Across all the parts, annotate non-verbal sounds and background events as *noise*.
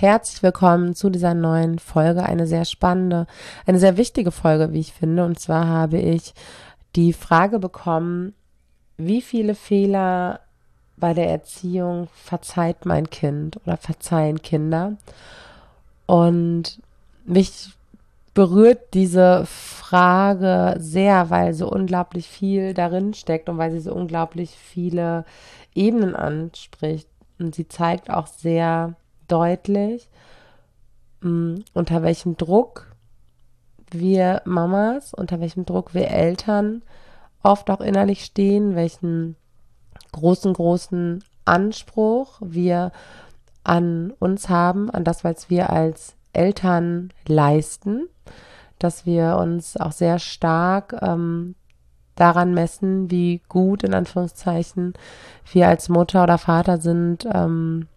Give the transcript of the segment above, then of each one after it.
Herzlich willkommen zu dieser neuen Folge, eine sehr spannende, eine sehr wichtige Folge, wie ich finde. Und zwar habe ich die Frage bekommen, wie viele Fehler bei der Erziehung verzeiht mein Kind oder verzeihen Kinder? Und mich berührt diese Frage sehr, weil so unglaublich viel darin steckt und weil sie so unglaublich viele Ebenen anspricht. Und sie zeigt auch sehr deutlich, mh, mm, unter welchem Druck wir Mamas, unter welchem Druck wir Eltern oft auch innerlich stehen, welchen großen, großen Anspruch wir an uns haben, an das, was wir als Eltern leisten, dass wir uns auch sehr stark ähm, daran messen, wie gut in Anführungszeichen wir als Mutter oder Vater sind, ähm,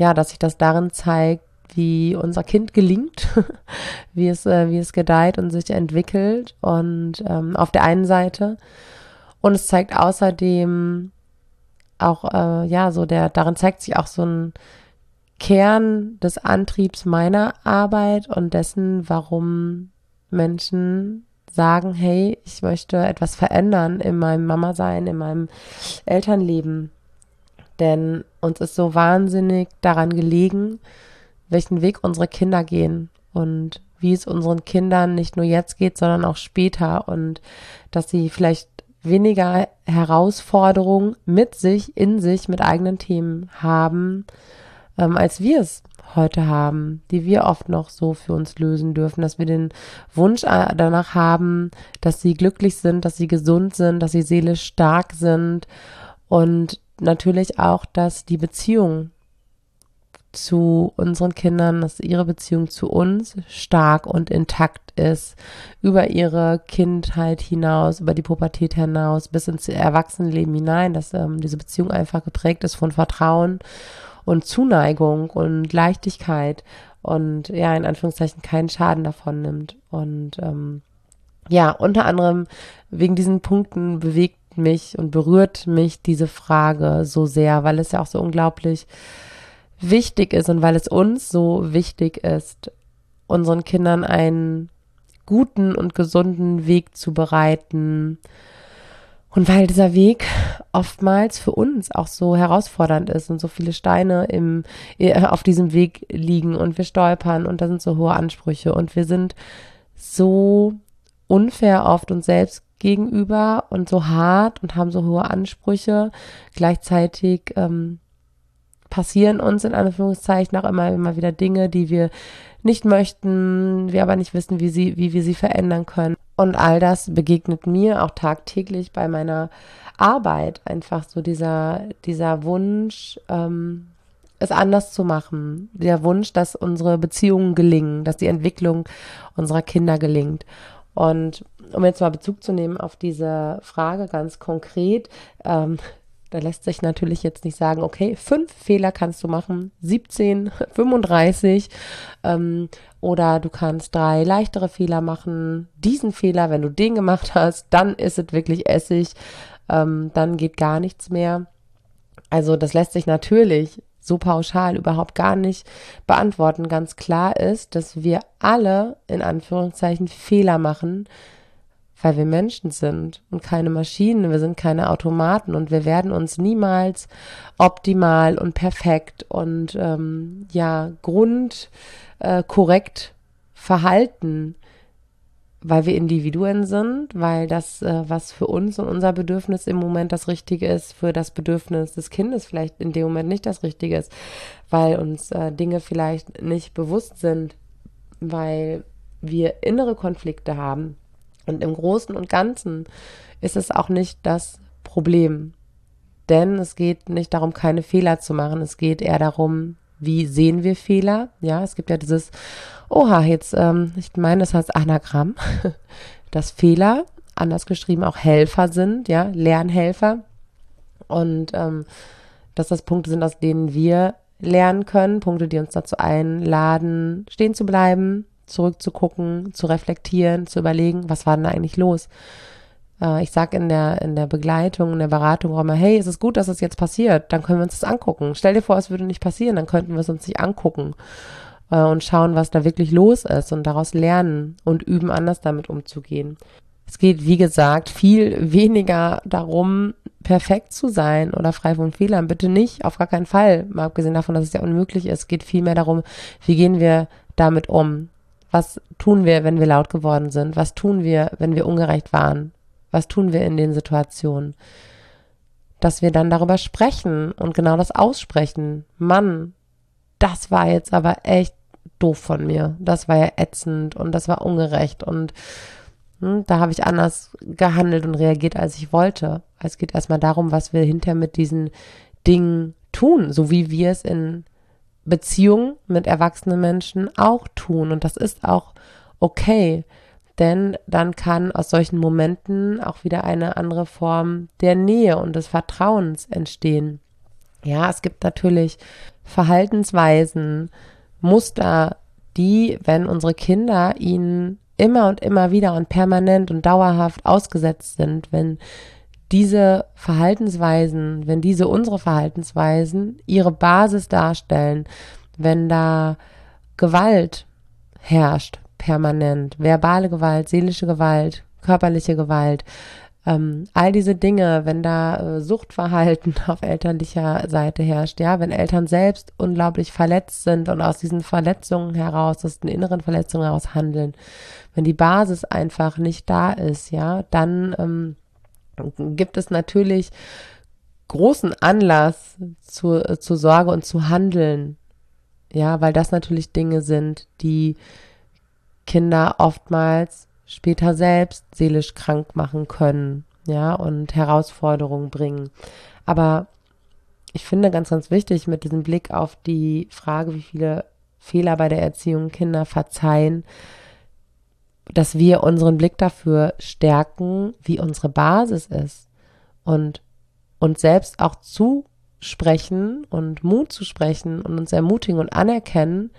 ja, dass sich das darin zeigt, wie unser Kind gelingt, *laughs* wie es, äh, wie es gedeiht und sich entwickelt. Und ähm, auf der einen Seite. Und es zeigt außerdem auch, äh, ja, so der, darin zeigt sich auch so ein Kern des Antriebs meiner Arbeit und dessen, warum Menschen sagen, hey, ich möchte etwas verändern in meinem Mama-Sein, in meinem Elternleben. Denn uns ist so wahnsinnig daran gelegen, welchen Weg unsere Kinder gehen und wie es unseren Kindern nicht nur jetzt geht, sondern auch später und dass sie vielleicht weniger Herausforderungen mit sich, in sich, mit eigenen Themen haben, ähm, als wir es heute haben, die wir oft noch so für uns lösen dürfen, dass wir den Wunsch äh, danach haben, dass sie glücklich sind, dass sie gesund sind, dass sie seelisch stark sind und natürlich auch, dass die Beziehung zu unseren Kindern, dass ihre Beziehung zu uns stark und intakt ist, über ihre Kindheit hinaus, über die Pubertät hinaus, bis ins Erwachsenenleben hinein, dass ähm, diese Beziehung einfach geprägt ist von Vertrauen und Zuneigung und Leichtigkeit und ja, in Anführungszeichen keinen Schaden davon nimmt. Und ähm, ja, unter anderem wegen diesen Punkten bewegt mich und berührt mich diese Frage so sehr, weil es ja auch so unglaublich wichtig ist und weil es uns so wichtig ist, unseren Kindern einen guten und gesunden Weg zu bereiten. Und weil dieser Weg oftmals für uns auch so herausfordernd ist und so viele Steine im, äh, auf diesem Weg liegen und wir stolpern und da sind so hohe Ansprüche und wir sind so unfair oft uns selbst gegenüber und so hart und haben so hohe Ansprüche. Gleichzeitig ähm, passieren uns in Anführungszeichen auch immer, immer wieder Dinge, die wir nicht möchten, wir aber nicht wissen, wie sie, wie wir sie verändern können. Und all das begegnet mir auch tagtäglich bei meiner Arbeit. Einfach so dieser, dieser Wunsch, ähm, es anders zu machen. Der Wunsch, dass unsere Beziehungen gelingen, dass die Entwicklung unserer Kinder gelingt. Und um jetzt mal Bezug zu nehmen auf diese Frage ganz konkret, ähm, da lässt sich natürlich jetzt nicht sagen, okay, fünf Fehler kannst du machen, 17, 35 *laughs* ähm, oder du kannst drei leichtere Fehler machen. Diesen Fehler, wenn du den gemacht hast, dann ist es wirklich Essig, ähm, dann geht gar nichts mehr. Also das lässt sich natürlich so pauschal überhaupt gar nicht beantworten. Ganz klar ist, dass wir alle in Anführungszeichen Fehler machen, weil wir Menschen sind und keine Maschinen, wir sind keine Automaten und wir werden uns niemals optimal und perfekt und ähm, ja grundkorrekt äh, verhalten weil wir Individuen sind, weil das, äh, was für uns und unser Bedürfnis im Moment das Richtige ist, für das Bedürfnis des Kindes vielleicht in dem Moment nicht das Richtige ist, weil uns äh, Dinge vielleicht nicht bewusst sind, weil wir innere Konflikte haben. Und im Großen und Ganzen ist es auch nicht das Problem. Denn es geht nicht darum, keine Fehler zu machen. Es geht eher darum, wie sehen wir Fehler? Ja, es gibt ja dieses, oha, jetzt, ähm, ich meine, das heißt Anagramm, *laughs* dass Fehler, anders geschrieben, auch Helfer sind, ja, Lernhelfer. Und ähm, dass das Punkte sind, aus denen wir lernen können, Punkte, die uns dazu einladen, stehen zu bleiben, zurückzugucken, zu reflektieren, zu überlegen, was war denn da eigentlich los? Äh, ich sage in der, in der Begleitung, in der Beratung auch immer, hey, es ist gut, dass es jetzt passiert, dann können wir uns das angucken. Stell dir vor, es würde nicht passieren, dann könnten wir es uns nicht angucken äh, und schauen, was da wirklich los ist und daraus lernen und üben, anders damit umzugehen. Es geht, wie gesagt, viel weniger darum, perfekt zu sein oder frei von Fehlern. Bitte nicht, auf gar keinen Fall. Mal abgesehen davon, dass es ja unmöglich ist, Es geht viel mehr darum, wie gehen wir damit um? Was tun wir, wenn wir laut geworden sind? Was tun wir, wenn wir ungerecht waren? Was tun wir in den Situationen? Dass wir dann darüber sprechen und genau das aussprechen. Mann, das war jetzt aber echt doof von mir. Das war ja ätzend und das war ungerecht und hm, da habe ich anders gehandelt und reagiert, als ich wollte. Es geht erstmal darum, was wir hinterher mit diesen Dingen tun, so wie wir es in Beziehungen mit erwachsenen Menschen auch tun. Und das ist auch okay, denn dann kann aus solchen Momenten auch wieder eine andere Form der Nähe und des Vertrauens entstehen. Ja, es gibt natürlich Verhaltensweisen, Muster, die, wenn unsere Kinder ihnen immer und immer wieder und permanent und dauerhaft ausgesetzt sind, wenn diese Verhaltensweisen, wenn diese unsere Verhaltensweisen ihre Basis darstellen, wenn da Gewalt herrscht, permanent, verbale Gewalt, seelische Gewalt, körperliche Gewalt, ähm, all diese Dinge, wenn da äh, Suchtverhalten *laughs* auf elterlicher Seite herrscht, ja, wenn Eltern selbst unglaublich verletzt sind und aus diesen Verletzungen heraus, aus den inneren Verletzungen heraus handeln, wenn die Basis einfach nicht da ist, ja, dann ähm, gibt es natürlich großen Anlass zu, zu Sorge und zu handeln, ja, weil das natürlich Dinge sind, die Kinder oftmals später selbst seelisch krank machen können, ja, und Herausforderungen bringen. Aber ich finde ganz, ganz wichtig mit diesem Blick auf die Frage, wie viele Fehler bei der Erziehung Kinder verzeihen, dass wir unseren Blick dafür stärken, wie unsere Basis ist und uns selbst auch zusprechen und Mut zu sprechen und uns ermutigen und anerkennen,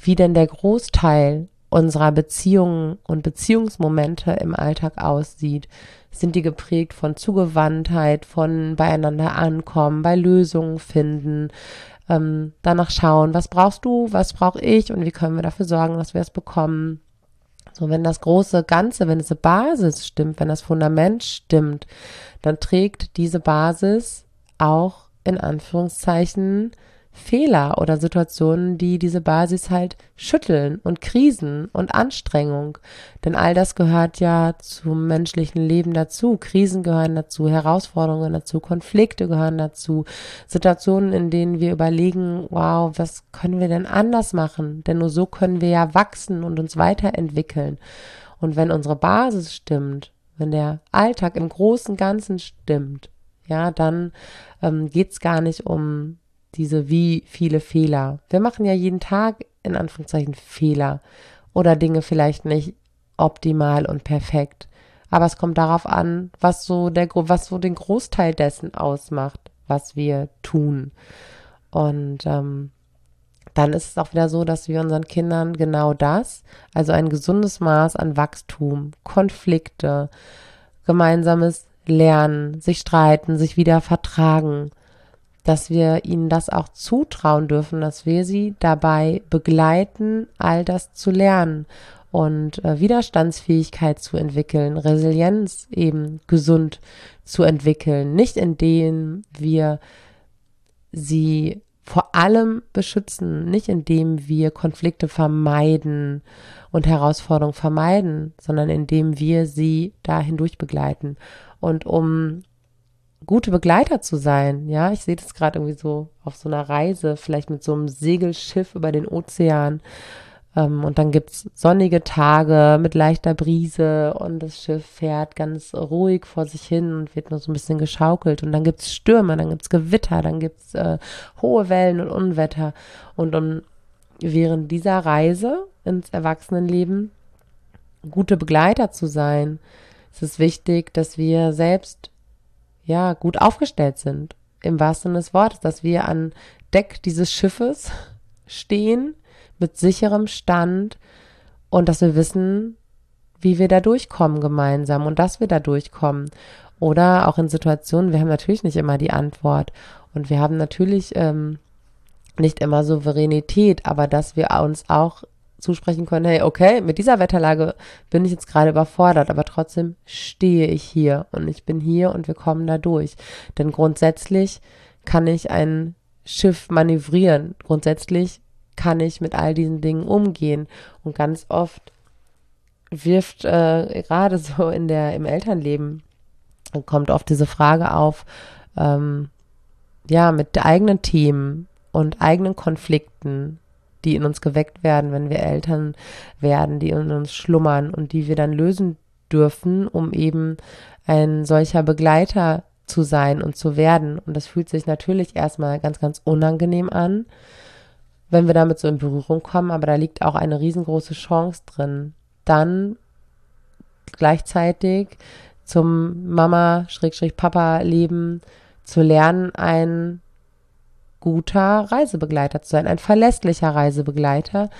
wie denn der Großteil unserer Beziehungen und Beziehungsmomente im Alltag aussieht. Sind die geprägt von Zugewandtheit, von beieinander ankommen, bei Lösungen finden, ähm, danach schauen, was brauchst du, was brauche ich und wie können wir dafür sorgen, dass wir es bekommen. So, wenn das große Ganze, wenn diese Basis stimmt, wenn das Fundament stimmt, dann trägt diese Basis auch in Anführungszeichen Fehler oder Situationen, die diese Basis halt schütteln und Krisen und Anstrengung. Denn all das gehört ja zum menschlichen Leben dazu. Krisen gehören dazu, Herausforderungen dazu, Konflikte gehören dazu, Situationen, in denen wir überlegen, wow, was können wir denn anders machen? Denn nur so können wir ja wachsen und uns weiterentwickeln. Und wenn unsere Basis stimmt, wenn der Alltag im großen Ganzen stimmt, ja, dann ähm, geht's gar nicht um diese wie viele Fehler. Wir machen ja jeden Tag in Anführungszeichen Fehler oder Dinge vielleicht nicht optimal und perfekt. Aber es kommt darauf an, was so der, was so den Großteil dessen ausmacht, was wir tun. Und ähm, dann ist es auch wieder so, dass wir unseren Kindern genau das, also ein gesundes Maß an Wachstum, Konflikte, gemeinsames Lernen, sich streiten, sich wieder vertragen, dass wir ihnen das auch zutrauen dürfen, dass wir sie dabei begleiten, all das zu lernen und äh, Widerstandsfähigkeit zu entwickeln, Resilienz eben gesund zu entwickeln, nicht indem wir sie vor allem beschützen, nicht indem wir Konflikte vermeiden und Herausforderungen vermeiden, sondern indem wir sie da hindurch begleiten. Und um gute Begleiter zu sein. Ja, ich sehe das gerade irgendwie so auf so einer Reise, vielleicht mit so einem Segelschiff über den Ozean. Ähm, und dann gibt's sonnige Tage mit leichter Brise und das Schiff fährt ganz ruhig vor sich hin und wird nur so ein bisschen geschaukelt. Und dann gibt's Stürme, dann gibt's Gewitter, dann gibt's äh, hohe Wellen und Unwetter. Und um während dieser Reise ins Erwachsenenleben gute Begleiter zu sein, ist es wichtig, dass wir selbst ja, gut aufgestellt sind. Im wahrsten Sinne des Wortes, dass wir an Deck dieses Schiffes stehen mit sicherem Stand und dass wir wissen, wie wir da durchkommen gemeinsam und dass wir da durchkommen. Oder auch in Situationen, wir haben natürlich nicht immer die Antwort und wir haben natürlich ähm, nicht immer Souveränität, aber dass wir uns auch zusprechen können, hey, okay, mit dieser Wetterlage bin ich jetzt gerade überfordert, aber trotzdem stehe ich hier und ich bin hier und wir kommen da durch. Denn grundsätzlich kann ich ein Schiff manövrieren. Grundsätzlich kann ich mit all diesen Dingen umgehen. Und ganz oft wirft äh, gerade so in der im Elternleben kommt oft diese Frage auf, ähm, ja, mit eigenen Themen und eigenen Konflikten, die in uns geweckt werden, wenn wir Eltern werden, die in uns schlummern und die wir dann lösen dürfen, um eben ein solcher Begleiter zu sein und zu werden. Und das fühlt sich natürlich erstmal ganz, ganz unangenehm an, wenn wir damit so in Berührung kommen, aber da liegt auch eine riesengroße Chance drin, dann gleichzeitig zum Mama-Papa-Leben zu lernen, ein guter Reisebegleiter zu sein, ein verlässlicher Reisebegleiter,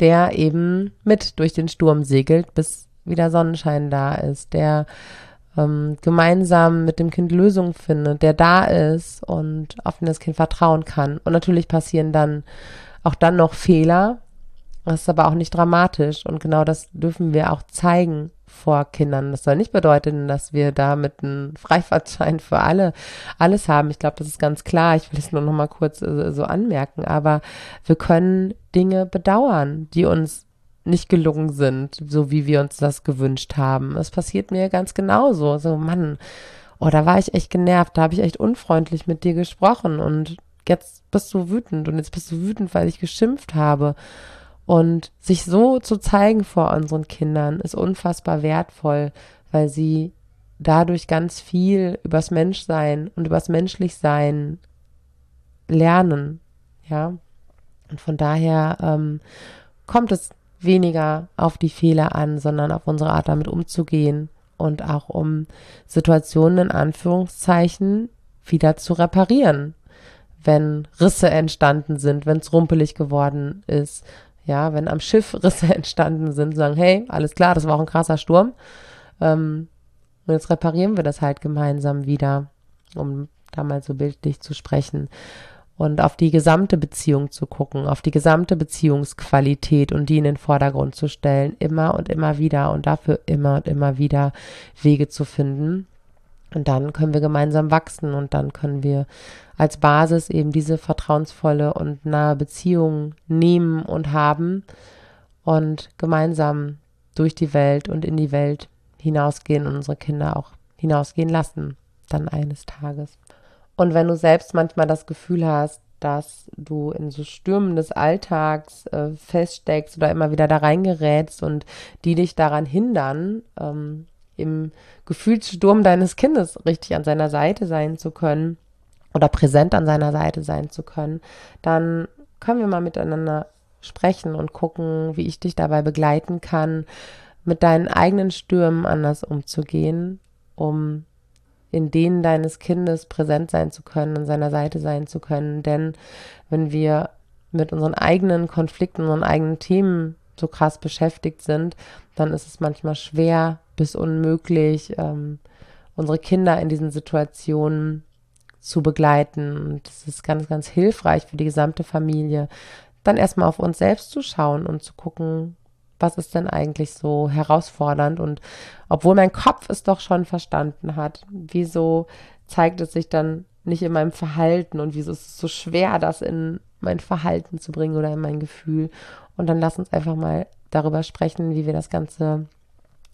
der eben mit durch den Sturm segelt, bis wieder Sonnenschein da ist, der ähm, gemeinsam mit dem Kind Lösungen findet, der da ist und auf den das Kind vertrauen kann. Und natürlich passieren dann auch dann noch Fehler, das ist aber auch nicht dramatisch. Und genau das dürfen wir auch zeigen vor Kindern. Das soll nicht bedeuten, dass wir damit einen Freifahrtschein für alle alles haben. Ich glaube, das ist ganz klar. Ich will es nur noch mal kurz äh, so anmerken, aber wir können Dinge bedauern, die uns nicht gelungen sind, so wie wir uns das gewünscht haben. Es passiert mir ganz genauso. So, Mann, oh, da war ich echt genervt, da habe ich echt unfreundlich mit dir gesprochen und jetzt bist du wütend und jetzt bist du wütend, weil ich geschimpft habe. Und sich so zu zeigen vor unseren Kindern ist unfassbar wertvoll, weil sie dadurch ganz viel übers Menschsein und übers Menschlichsein lernen. Ja. Und von daher ähm, kommt es weniger auf die Fehler an, sondern auf unsere Art damit umzugehen und auch um Situationen in Anführungszeichen wieder zu reparieren, wenn Risse entstanden sind, wenn es rumpelig geworden ist, ja, wenn am Schiff Risse *laughs* entstanden sind, sagen, hey, alles klar, das war auch ein krasser Sturm. Ähm, und jetzt reparieren wir das halt gemeinsam wieder, um da mal so bildlich zu sprechen. Und auf die gesamte Beziehung zu gucken, auf die gesamte Beziehungsqualität und die in den Vordergrund zu stellen, immer und immer wieder und dafür immer und immer wieder Wege zu finden. Und dann können wir gemeinsam wachsen und dann können wir als Basis eben diese vertrauensvolle und nahe Beziehung nehmen und haben und gemeinsam durch die Welt und in die Welt hinausgehen und unsere Kinder auch hinausgehen lassen, dann eines Tages. Und wenn du selbst manchmal das Gefühl hast, dass du in so Stürmen des Alltags äh, feststeckst oder immer wieder da reingerätst und die dich daran hindern, ähm, im Gefühlssturm deines Kindes richtig an seiner Seite sein zu können, oder präsent an seiner Seite sein zu können, dann können wir mal miteinander sprechen und gucken, wie ich dich dabei begleiten kann, mit deinen eigenen Stürmen anders umzugehen, um in denen deines Kindes präsent sein zu können, an seiner Seite sein zu können. Denn wenn wir mit unseren eigenen Konflikten, unseren eigenen Themen so krass beschäftigt sind, dann ist es manchmal schwer bis unmöglich, ähm, unsere Kinder in diesen Situationen zu begleiten. Und das ist ganz, ganz hilfreich für die gesamte Familie, dann erstmal auf uns selbst zu schauen und zu gucken, was ist denn eigentlich so herausfordernd und obwohl mein Kopf es doch schon verstanden hat, wieso zeigt es sich dann nicht in meinem Verhalten und wieso ist es so schwer, das in mein Verhalten zu bringen oder in mein Gefühl. Und dann lass uns einfach mal darüber sprechen, wie wir das Ganze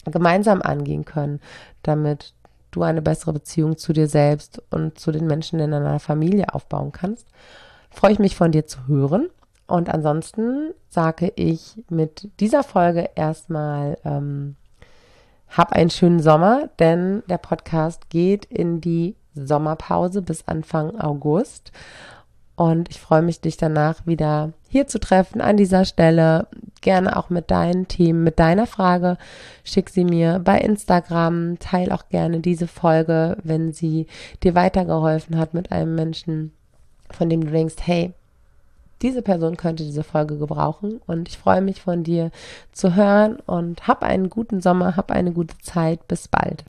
gemeinsam angehen können, damit du eine bessere Beziehung zu dir selbst und zu den Menschen in deiner Familie aufbauen kannst. Freue ich mich von dir zu hören. Und ansonsten sage ich mit dieser Folge erstmal, ähm, hab einen schönen Sommer, denn der Podcast geht in die Sommerpause bis Anfang August. Und ich freue mich, dich danach wieder hier zu treffen an dieser Stelle. Gerne auch mit deinen Themen, mit deiner Frage. Schick sie mir bei Instagram. Teil auch gerne diese Folge, wenn sie dir weitergeholfen hat mit einem Menschen, von dem du denkst, hey, diese Person könnte diese Folge gebrauchen. Und ich freue mich von dir zu hören und hab einen guten Sommer, hab eine gute Zeit. Bis bald.